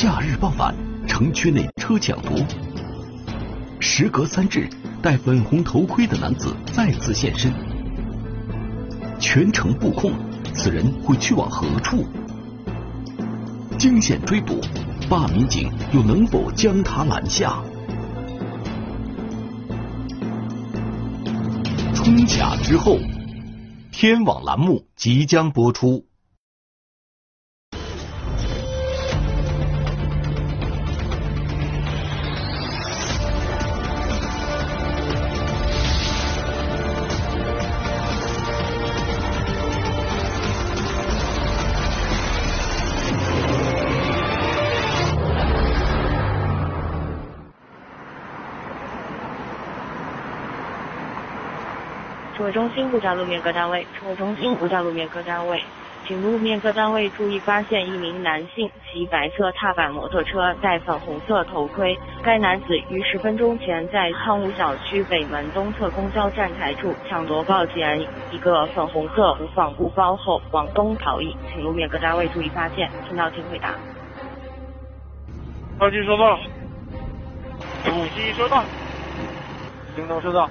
夏日傍晚，城区内车抢夺，时隔三日，戴粉红头盔的男子再次现身，全城布控，此人会去往何处？惊险追捕，霸民警又能否将他拦下？冲卡之后，天网栏目即将播出。指挥中心布加路面各单位，指挥中心布加路面各单位，请路面各单位注意发现一名男性骑白色踏板摩托车，戴粉红色头盔。该男子于十分钟前在汤武小区北门东侧公交站台处抢夺报警人一个粉红色无纺布包后往东逃逸，请路面各单位注意发现。听到请回答。二级收到，五级收到，行动收到。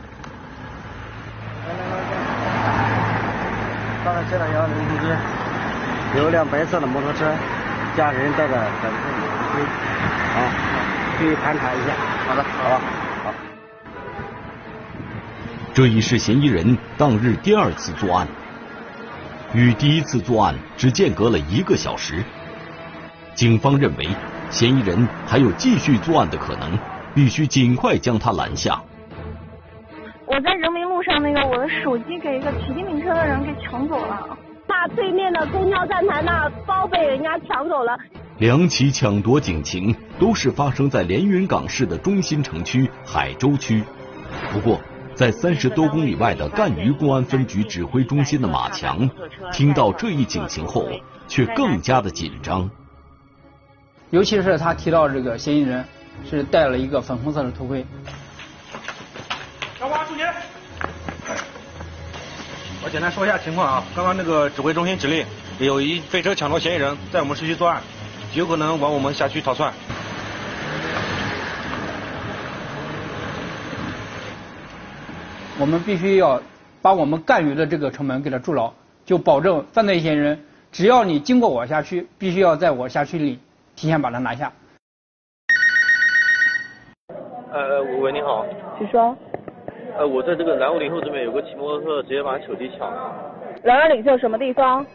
刚才接到幺零通知，有辆白色的摩托车，驾驶人带着粉色头盔，啊，去盘查一下。好的，好吧，好。这已是嫌疑人当日第二次作案，与第一次作案只间隔了一个小时。警方认为嫌疑人还有继续作案的可能，必须尽快将他拦下。我在人民路上，那个我的手机给一个骑电瓶车的人给抢走了。那对面的公交站台那包被人家抢走了。两起抢夺警情都是发生在连云港市的中心城区海州区。不过，在三十多公里外的赣榆公安分局指挥中心的马强，听到这一警情后，却更加的紧张。尤其是他提到这个嫌疑人是戴了一个粉红色的头盔。小花出警！我简单说一下情况啊，刚刚那个指挥中心指令，有一飞车抢夺嫌疑人在我们市区作案，有可能往我们辖区逃窜。我们必须要把我们赣榆的这个城门给他筑牢，就保证犯罪嫌疑人，只要你经过我辖区，必须要在我辖区里提前把他拿下。呃，喂，你好。请说。呃，我在这个南五零后这边有个骑摩托车直接把手机抢了。南二领袖什么地方？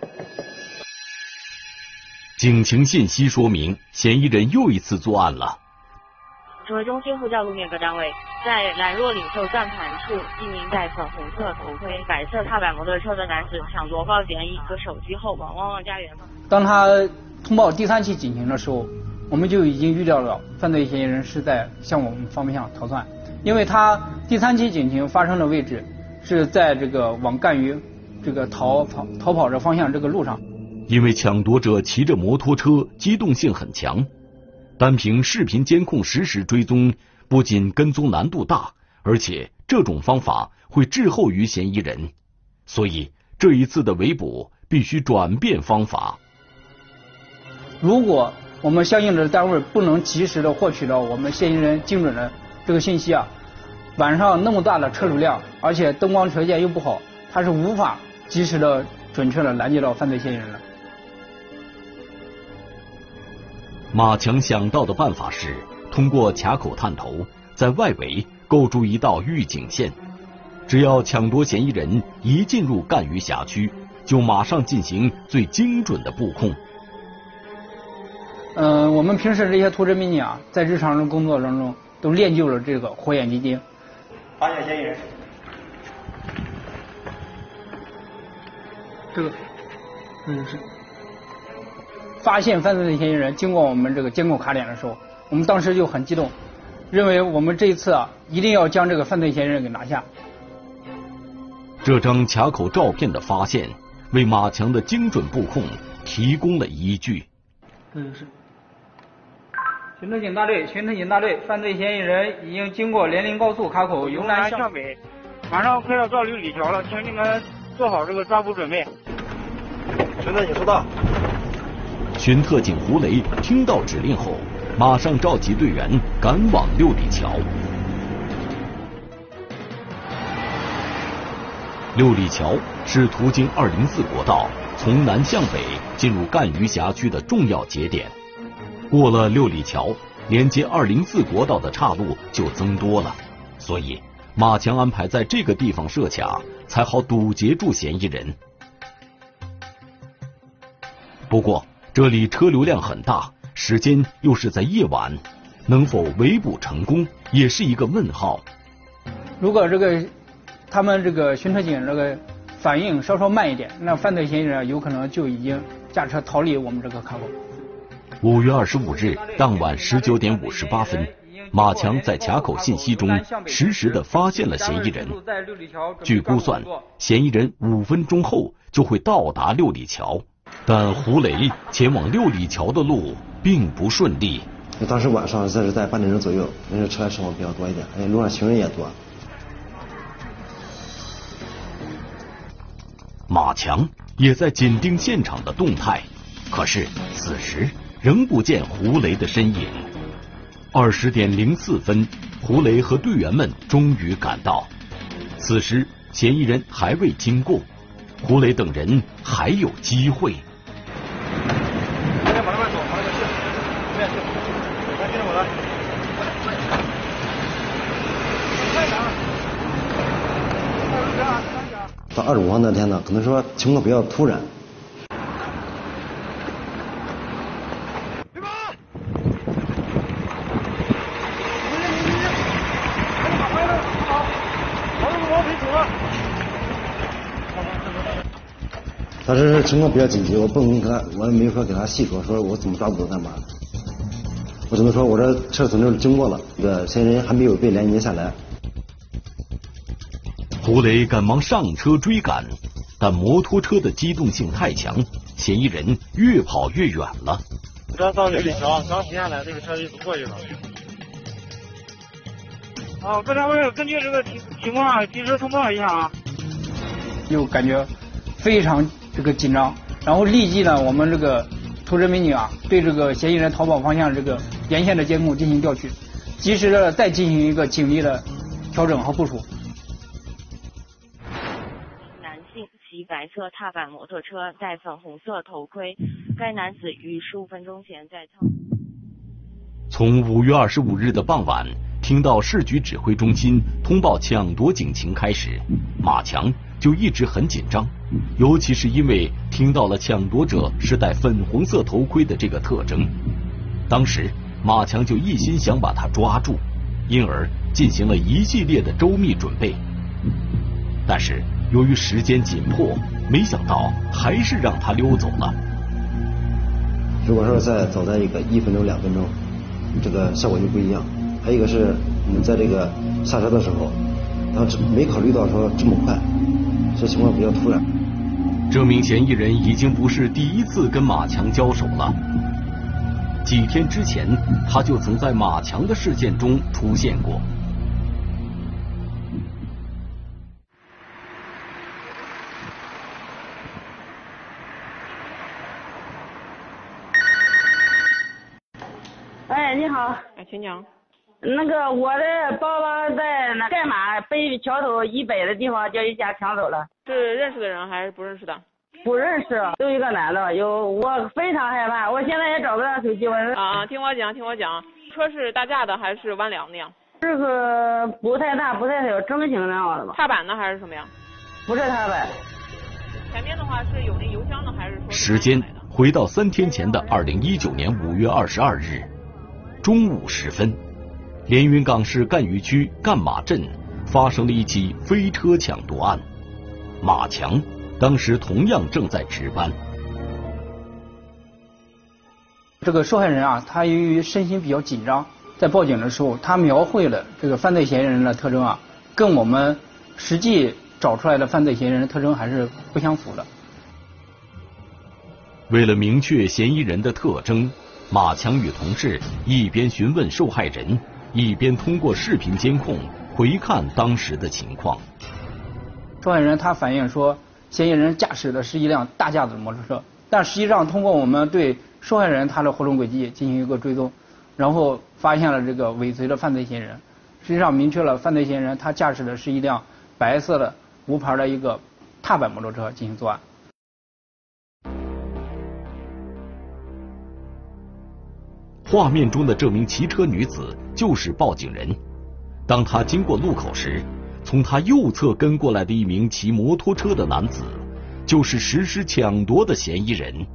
警情信息说明，嫌疑人又一次作案了。指挥中心呼叫路面各单位，在兰若领袖站盘处，一名戴粉红色头盔、白色踏板摩托车的男子抢夺报警人一个手机后往旺旺家园。当他通报第三起警情的时候，我们就已经预料到犯罪嫌疑人是在向我们方向逃窜，因为他第三起警情发生的位置是在这个往赣榆这个逃跑逃跑的方向这个路上。因为抢夺者骑着摩托车，机动性很强，单凭视频监控实时追踪，不仅跟踪难度大，而且这种方法会滞后于嫌疑人，所以这一次的围捕必须转变方法。如果我们相应的单位不能及时的获取到我们嫌疑人精准的这个信息啊，晚上那么大的车流量，而且灯光条件又不好，他是无法及时的准确的拦截到犯罪嫌疑人的。马强想到的办法是通过卡口探头，在外围构筑一道预警线，只要抢夺嫌疑人一进入赣榆辖区，就马上进行最精准的布控。嗯，我们平时这些图侦民警啊，在日常的工作当中都练就了这个火眼金睛。发现嫌疑人。这个，这就是发现犯罪的嫌疑人。经过我们这个监控卡点的时候，我们当时就很激动，认为我们这一次啊，一定要将这个犯罪嫌疑人给拿下。这张卡口照片的发现，为马强的精准布控提供了依据。这就是。巡特警大队，巡特警大队，犯罪嫌疑人已经经过连林高速卡口由南向北，马上快要到六里桥了，请你们做好这个抓捕准备。巡特警收到。巡特警胡雷听到指令后，马上召集队员赶往六里桥。六里桥是途经二零四国道从南向北进入赣榆辖区的重要节点。过了六里桥，连接二零四国道的岔路就增多了，所以马强安排在这个地方设卡，才好堵截住嫌疑人。不过这里车流量很大，时间又是在夜晚，能否围捕成功也是一个问号。如果这个。他们这个巡特警这个反应稍稍慢一点，那犯罪嫌疑人有可能就已经驾车逃离我们这个卡口。五月二十五日当晚十九点五十八分，马强在卡口信息中实时的发现了嫌疑人。据估算，嫌疑人五分钟后就会到达六里桥，但胡雷前往六里桥的路并不顺利。当时晚上这是在八点钟左右，那时候车车往比较多一点，哎，路上行人也多。马强也在紧盯现场的动态，可是此时仍不见胡雷的身影。二十点零四分，胡雷和队员们终于赶到，此时嫌疑人还未经过，胡雷等人还有机会。到二十五号那天呢，可能说情况比较突然。情况比较紧急，我不能跟他，我也没法给他细说，说我怎么抓捕干嘛的。我只能说，我这车从这经过了，这个嫌疑人还没有被拦截下来。胡雷赶忙上车追赶，但摩托车的机动性太强，嫌疑人越跑越远了。刚到这里桥，刚停下来，这个车就过去了。啊，各单位根据这个情情况及时通报一下啊。又感觉非常这个紧张，然后立即呢，我们这个突侦民警啊，对这个嫌疑人逃跑方向这个沿线的监控进行调取，及时的再进行一个警力的调整和部署。男性骑白色踏板摩托车戴粉红色头盔，该男子于十五分钟前在仓。从五月二十五日的傍晚听到市局指挥中心通报抢夺警情开始，马强就一直很紧张，尤其是因为听到了抢夺者是戴粉红色头盔的这个特征，当时马强就一心想把他抓住，因而进行了一系列的周密准备，但是。由于时间紧迫，没想到还是让他溜走了。如果说再走在一个一分钟、两分钟，这个效果就不一样。还有一个是我们在这个下车的时候，当时没考虑到说这么快，这情况比较突然。这名嫌疑人已经不是第一次跟马强交手了。几天之前，他就曾在马强的事件中出现过。请讲。那个我的包包在那盖码北桥头以北的地方，叫一家抢走了。是认识的人还是不认识的？不认识，就一个男的。有我非常害怕，我现在也找不到手机。我啊，听我讲，听我讲，车是大架的还是弯梁的呀？这个不太大，不太小，正形那样的吧。踏板的还是什么呀？不是踏板。前面的话是有那油箱的还是说？时间回到三天前的二零一九年五月二十二日。中午时分，连云港市赣榆区赣马镇发生了一起飞车抢夺案。马强当时同样正在值班。这个受害人啊，他由于身心比较紧张，在报警的时候，他描绘了这个犯罪嫌疑人的特征啊，跟我们实际找出来的犯罪嫌疑人的特征还是不相符的。为了明确嫌疑人的特征。马强与同事一边询问受害人，一边通过视频监控回看当时的情况。受害人他反映说，嫌疑人驾驶的是一辆大架子摩托车，但实际上通过我们对受害人他的活动轨迹进行一个追踪，然后发现了这个尾随的犯罪嫌疑人，实际上明确了犯罪嫌疑人他驾驶的是一辆白色的无牌的一个踏板摩托车进行作案。画面中的这名骑车女子就是报警人。当她经过路口时，从她右侧跟过来的一名骑摩托车的男子，就是实施抢夺的嫌疑人。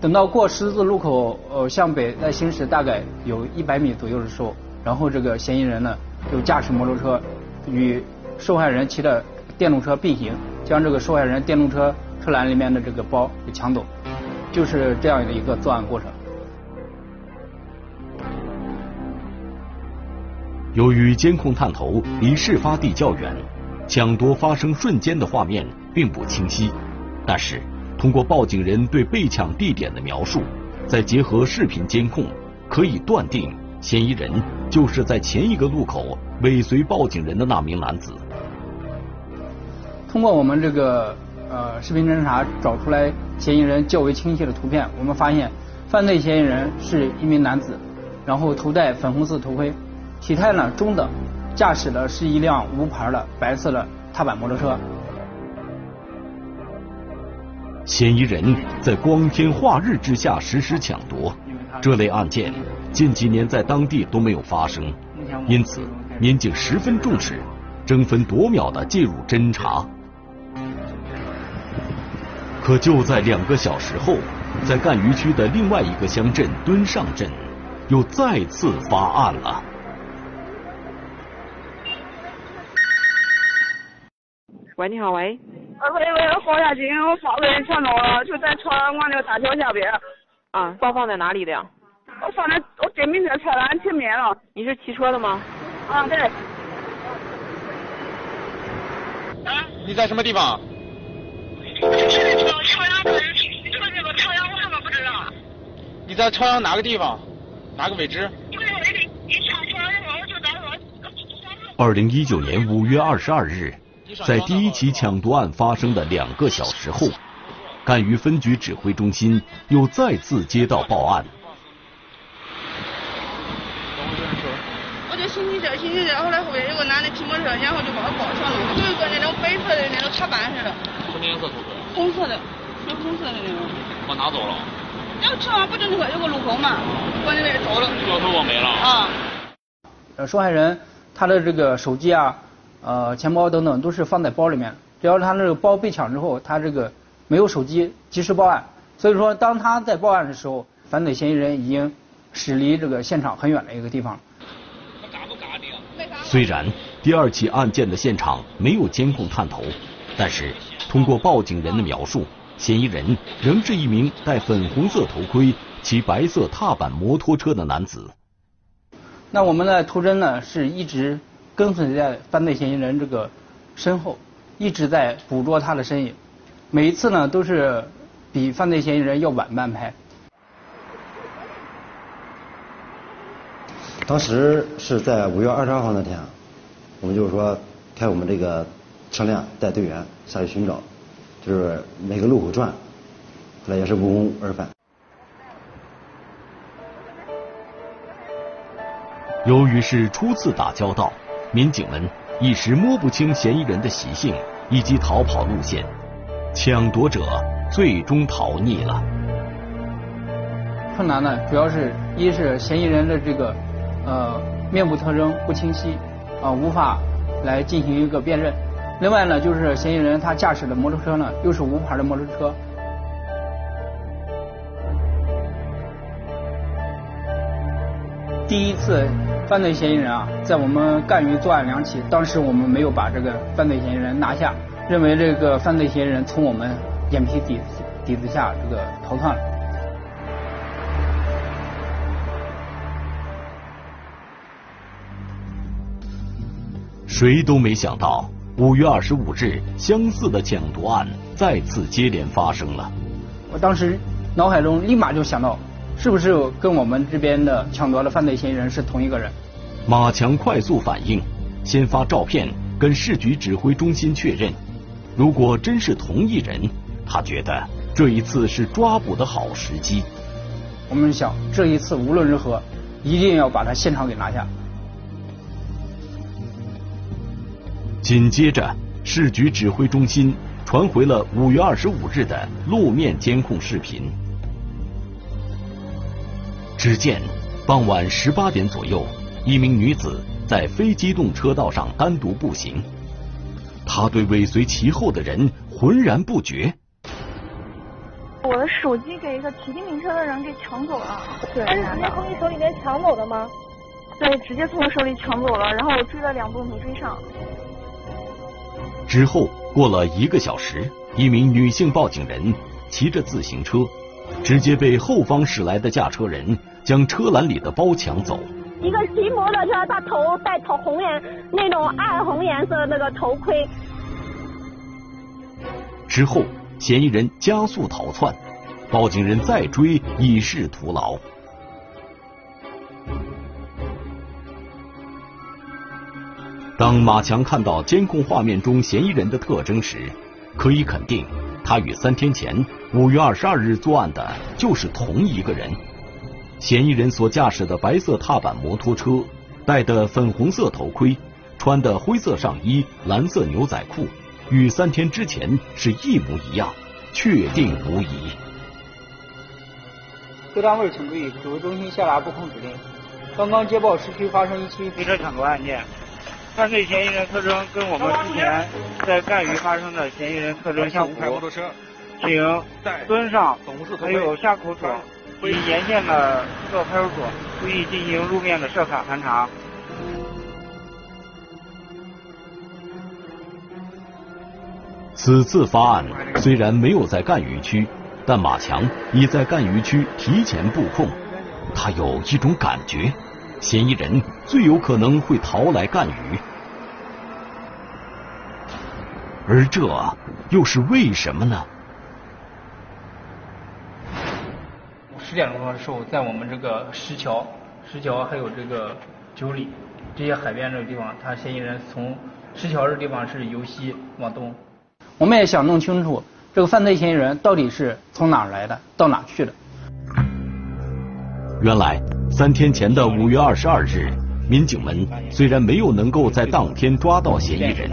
等到过十字路口，呃，向北在行驶大概有一百米左右的时候，然后这个嫌疑人呢，就驾驶摩托车与受害人骑的电动车并行，将这个受害人电动车车篮里面的这个包给抢走。就是这样的一个作案过程。由于监控探头离事发地较远，抢夺发生瞬间的画面并不清晰。但是，通过报警人对被抢地点的描述，再结合视频监控，可以断定嫌疑人就是在前一个路口尾随报警人的那名男子。通过我们这个。呃，视频侦查找出来嫌疑人较为清晰的图片，我们发现犯罪嫌疑人是一名男子，然后头戴粉红色头盔，体态呢中等，驾驶的是一辆无牌的白色的踏板摩托车。嫌疑人在光天化日之下实施抢夺，这类案件近几年在当地都没有发生，因此民警十分重视，争分夺秒的介入侦查。可就在两个小时后，在赣榆区的另外一个乡镇墩上镇，又再次发案了。喂，你好，喂。呃，喂喂，黄亚军，我发被人抢走了，就在朝阳广那个大桥下边。啊，包放在哪里的呀？我放在我对面的车栏前面了。你是骑车的吗？啊，对。啊？你在什么地方？你在朝阳哪个地方？哪个位置？二零一九年五月二十二日，在第一起抢夺案发生的两个小时后，赣榆分局指挥中心又再次接到报案。我就星期这，星期这，后来后面有个男的骑摩托车，然后就把我抱上了，有一个那种白色的那种踏板似的。什么颜色头盔？红色的，有红色的那个。我拿走了。要吃完不就那个有个路口嘛，往那边走了。掉头我没了。啊。呃，受害人他的这个手机啊、呃钱包等等都是放在包里面，只要他那个包被抢之后，他这个没有手机及时报案，所以说当他在报案的时候，犯罪嫌疑人已经驶离这个现场很远的一个地方。虽然第二起案件的现场没有监控探头，但是。通过报警人的描述，嫌疑人仍是一名戴粉红色头盔、骑白色踏板摩托车的男子。那我们的图侦呢，是一直跟随在犯罪嫌疑人这个身后，一直在捕捉他的身影。每一次呢，都是比犯罪嫌疑人要晚半拍。当时是在五月二十二号那天，我们就是说开我们这个。车辆带队员下去寻找，就是每个路口转，后来也是无功而返。由于是初次打交道，民警们一时摸不清嫌疑人的习性以及逃跑路线，抢夺者最终逃匿了。困难呢，主要是一是嫌疑人的这个呃面部特征不清晰啊，无法来进行一个辨认。另外呢，就是嫌疑人他驾驶的摩托车呢，又是无牌的摩托车。第一次犯罪嫌疑人啊，在我们赣榆作案两起，当时我们没有把这个犯罪嫌疑人拿下，认为这个犯罪嫌疑人从我们眼皮底底子下这个逃窜了。谁都没想到。五月二十五日，相似的抢夺案再次接连发生了。我当时脑海中立马就想到，是不是跟我们这边的抢夺的犯罪嫌疑人是同一个人？马强快速反应，先发照片跟市局指挥中心确认。如果真是同一人，他觉得这一次是抓捕的好时机。我们想，这一次无论如何，一定要把他现场给拿下。紧接着，市局指挥中心传回了五月二十五日的路面监控视频。只见傍晚十八点左右，一名女子在非机动车道上单独步行，她对尾随其后的人浑然不觉。我的手机给一个骑电瓶车的人给抢走了。对，他是直接从你手里面抢走的吗？对，直接从我手里抢走了，然后我追了两步没追上。之后过了一个小时，一名女性报警人骑着自行车，直接被后方驶来的驾车人将车篮里的包抢走。一个骑摩托车，他头戴头红颜那种暗红颜色的那个头盔。之后，嫌疑人加速逃窜，报警人再追已是徒劳。当马强看到监控画面中嫌疑人的特征时，可以肯定，他与三天前五月二十二日作案的就是同一个人。嫌疑人所驾驶的白色踏板摩托车，戴的粉红色头盔，穿的灰色上衣、蓝色牛仔裤，与三天之前是一模一样，确定无疑。各单位请注意，指挥中心下达布控指令。刚刚接报市区发生一起飞车抢夺案件。犯罪嫌疑人特征跟我们之前在赣榆发生的嫌疑人特征相符，请蹲上，还有下口锁及沿线的各派出所注意进行路面的设卡盘查。此次发案虽然没有在赣榆区，但马强已在赣榆区提前布控，他有一种感觉。嫌疑人最有可能会逃来赣榆，而这又是为什么呢？十点钟的时候，在我们这个石桥、石桥还有这个九里这些海边这个地方，他嫌疑人从石桥这地方是由西往东。我们也想弄清楚这个犯罪嫌疑人到底是从哪儿来的，到哪去的。原来。三天前的五月二十二日，民警们虽然没有能够在当天抓到嫌疑人，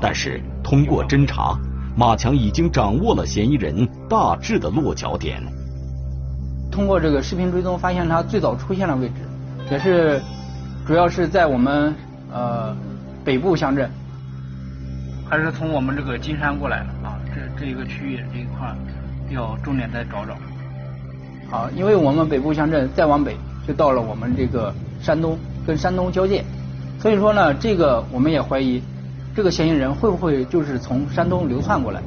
但是通过侦查，马强已经掌握了嫌疑人大致的落脚点。通过这个视频追踪，发现他最早出现的位置，也是主要是在我们呃北部乡镇，还是从我们这个金山过来的啊？这这一个区域这一块要重点再找找。好，因为我们北部乡镇再往北。就到了我们这个山东跟山东交界，所以说呢，这个我们也怀疑，这个嫌疑人会不会就是从山东流窜过来？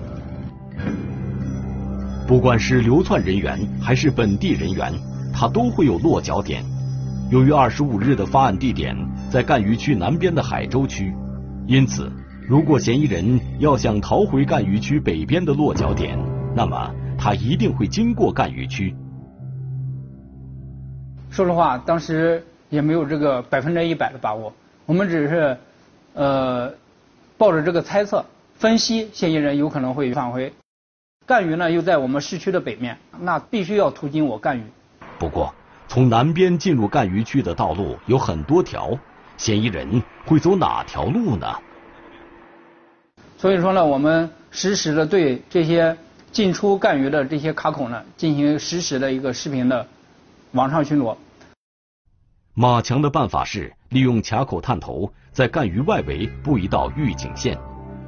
不管是流窜人员还是本地人员，他都会有落脚点。由于二十五日的发案地点在赣榆区南边的海州区，因此，如果嫌疑人要想逃回赣榆区北边的落脚点，那么他一定会经过赣榆区。说实话，当时也没有这个百分之一百的把握，我们只是呃抱着这个猜测分析，嫌疑人有可能会返回。赣榆呢又在我们市区的北面，那必须要途经我赣榆。不过，从南边进入赣榆区的道路有很多条，嫌疑人会走哪条路呢？所以说呢，我们实时的对这些进出赣榆的这些卡口呢，进行实时的一个视频的。网上巡逻。马强的办法是利用卡口探头，在赣榆外围布一道预警线。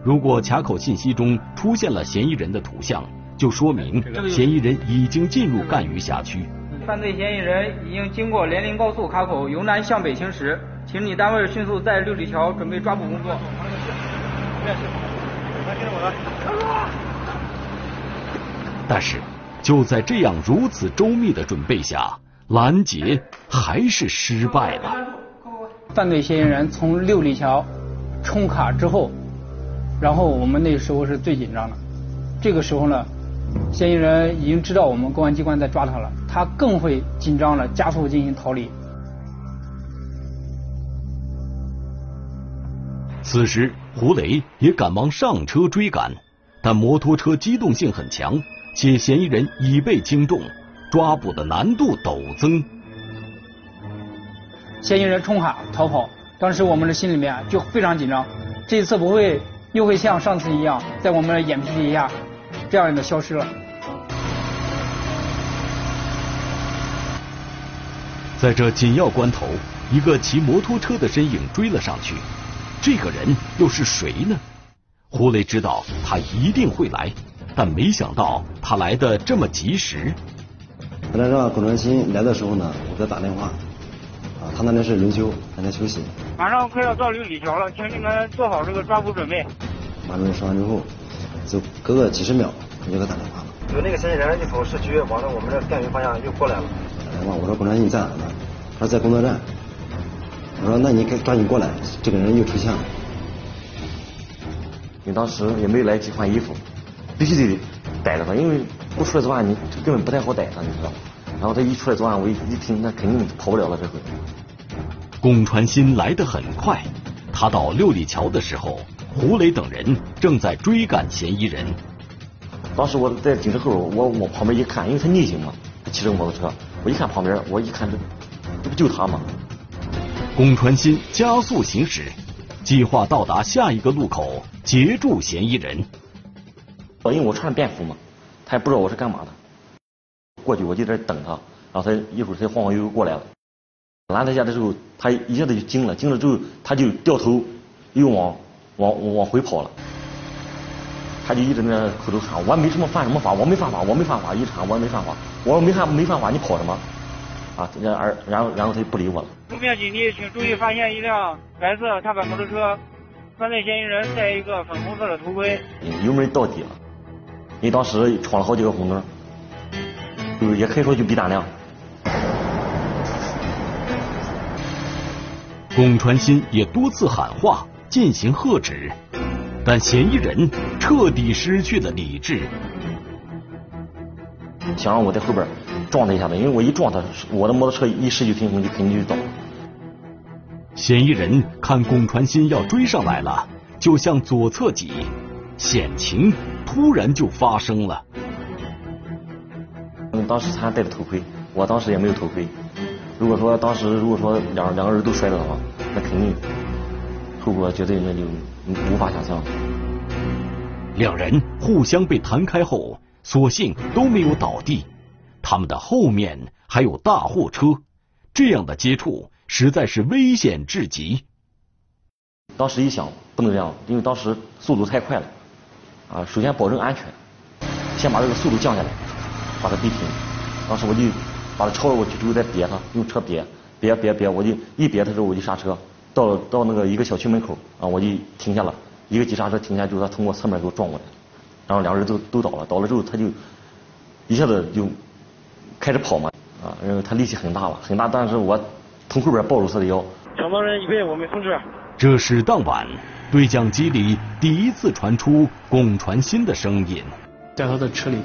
如果卡口信息中出现了嫌疑人的图像，就说明嫌疑人已经进入赣榆辖区。犯罪嫌疑人已经经过连林高速卡口由南向北行驶，请你单位迅速在六里桥准备抓捕工作。但是，就在这样如此周密的准备下。拦截还是失败了。犯罪嫌疑人从六里桥冲卡之后，然后我们那时候是最紧张的。这个时候呢，嫌疑人已经知道我们公安机关在抓他了，他更会紧张了，加速进行逃离。此时，胡雷也赶忙上车追赶，但摩托车机动性很强，且嫌疑人已被惊动，抓捕的难度陡增。嫌疑人冲海逃跑，当时我们的心里面就非常紧张，这一次不会又会像上次一样，在我们的眼皮底下这样的消失了。在这紧要关头，一个骑摩托车的身影追了上去，这个人又是谁呢？胡雷知道他一定会来，但没想到他来的这么及时。本来让龚传新来的时候呢，我给他打电话，啊，他那边是轮休，还在休息。马上快要到六里桥了，请你们做好这个抓捕准备。马主任说完之后，就隔个几十秒，我就给他打电话了。有那个嫌疑人一从市区往着我们这电云方向又过来了。打电话我说龚传新你在哪呢？他说在工作站。我说那你该抓紧过来，这个人又出现了。你当时也没来得及换衣服，必须得逮着他，因为不出来作案你根本不太好逮他，你知道吗？然后他一出来作案，我一一听，那肯定跑不了了这回。龚传新来得很快，他到六里桥的时候，胡磊等人正在追赶嫌疑人。当时我在警车后，我往旁边一看，因为他逆行嘛，骑着摩托车，我一看旁边，我一看这，这不就他吗？龚传新加速行驶，计划到达下一个路口截住嫌疑人。因为我穿着便服嘛，他也不知道我是干嘛的。过去我就在等他，然后他一会儿他晃晃悠悠过来了，拦他下的时候，他一下子就惊了，惊了之后他就掉头又往往往回跑了。他就一直在那口头喊：“我没什么犯什么法，我没犯法，我没犯法。”一直喊：“我没犯法。”我说：“没犯没犯法，你跑什么？”啊，然而然后然后他就不理我了。路面警力，请注意发现一辆白色踏板摩托车，犯罪嫌疑人戴一个粉红色的头盔。油门到底了，因为当时闯了好几个红灯，就是也可以说就比胆量。龚传新也多次喊话进行喝止，但嫌疑人彻底失去了理智。想让我在后边撞他一下子，因为我一撞他，我的摩托车一失去平衡就肯定就倒。嫌疑人看龚传新要追上来了，就向左侧挤，险情突然就发生了。嗯，当时他还戴着头盔，我当时也没有头盔。如果说当时如果说两两个人都摔了的话，那肯定后果绝对那就无法想象。两人互相被弹开后。所幸都没有倒地，他们的后面还有大货车，这样的接触实在是危险至极。当时一想，不能这样，因为当时速度太快了，啊，首先保证安全，先把这个速度降下来，把它逼停。当时我就把它超了过去之后再别它，用车别，别别别，我就一别它之后我就刹车，到到那个一个小区门口啊，我就停下了，一个急刹车停下之后，他从我侧面给我撞过来。然后两个人都都倒了，倒了之后他就一下子就开始跑嘛，啊，因为他力气很大了，很大，但是我从后边抱住他的腰。抢到人已被，我们控制。这是当晚对讲机里第一次传出龚传新的声音。在他的车里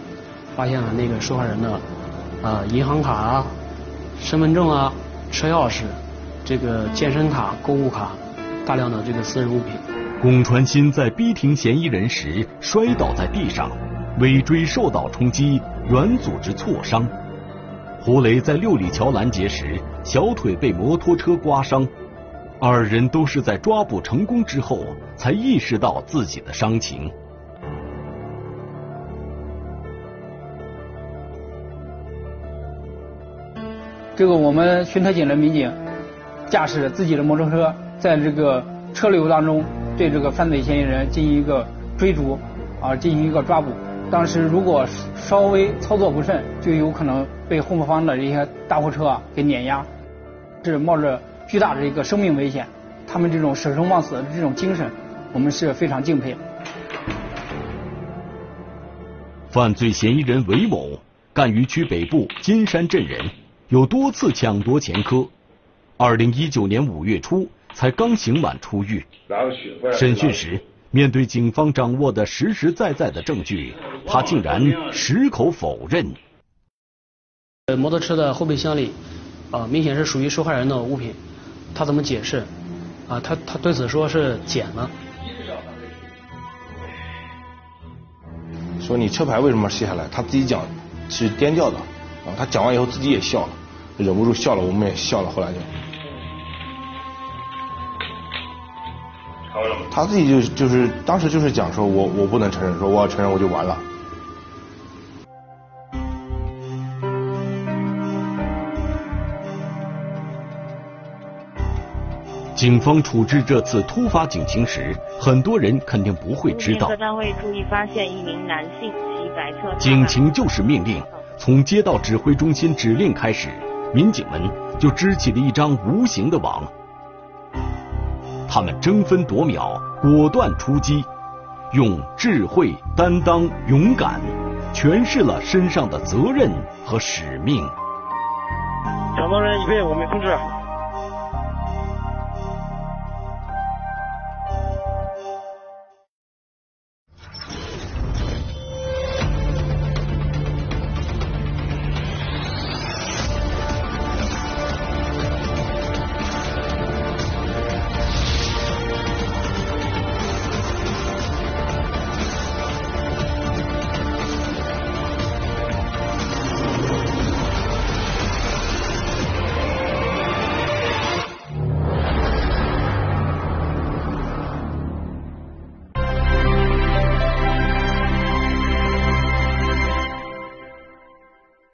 发现了那个受害人的啊银行卡啊、身份证啊、车钥匙、这个健身卡、购物卡，大量的这个私人物品。龚传新在逼停嫌疑人时摔倒在地上，尾椎受到冲击，软组织挫伤。胡雷在六里桥拦截时，小腿被摩托车刮伤。二人都是在抓捕成功之后才意识到自己的伤情。这个我们巡特警的民警驾驶自己的摩托车，在这个车流当中。对这个犯罪嫌疑人进行一个追逐，啊，进行一个抓捕。当时如果稍微操作不慎，就有可能被后方的这些大货车啊给碾压，是冒着巨大的一个生命危险。他们这种舍生忘死的这种精神，我们是非常敬佩。犯罪嫌疑人韦某，赣榆区北部金山镇人，有多次抢夺前科。二零一九年五月初。才刚刑满出狱，审讯时，面对警方掌握的实实在在的证据，他竟然矢口否认。摩托车的后备箱里，啊，明显是属于受害人的物品，他怎么解释？啊，他他对此说是捡了。说你车牌为什么卸下来？他自己讲是颠掉的，啊，他讲完以后自己也笑了，忍不住笑了，我们也笑了，后来就。他自己就就是当时就是讲说我我不能承认，说我要承认我就完了。警方处置这次突发警情时，很多人肯定不会知道。各单位注意发现一名男性骑白色。警情就是命令，从接到指挥中心指令开始，民警们就织起了一张无形的网。他们争分夺秒，果断出击，用智慧、担当、勇敢，诠释了身上的责任和使命。抢夺人已被，我们通知。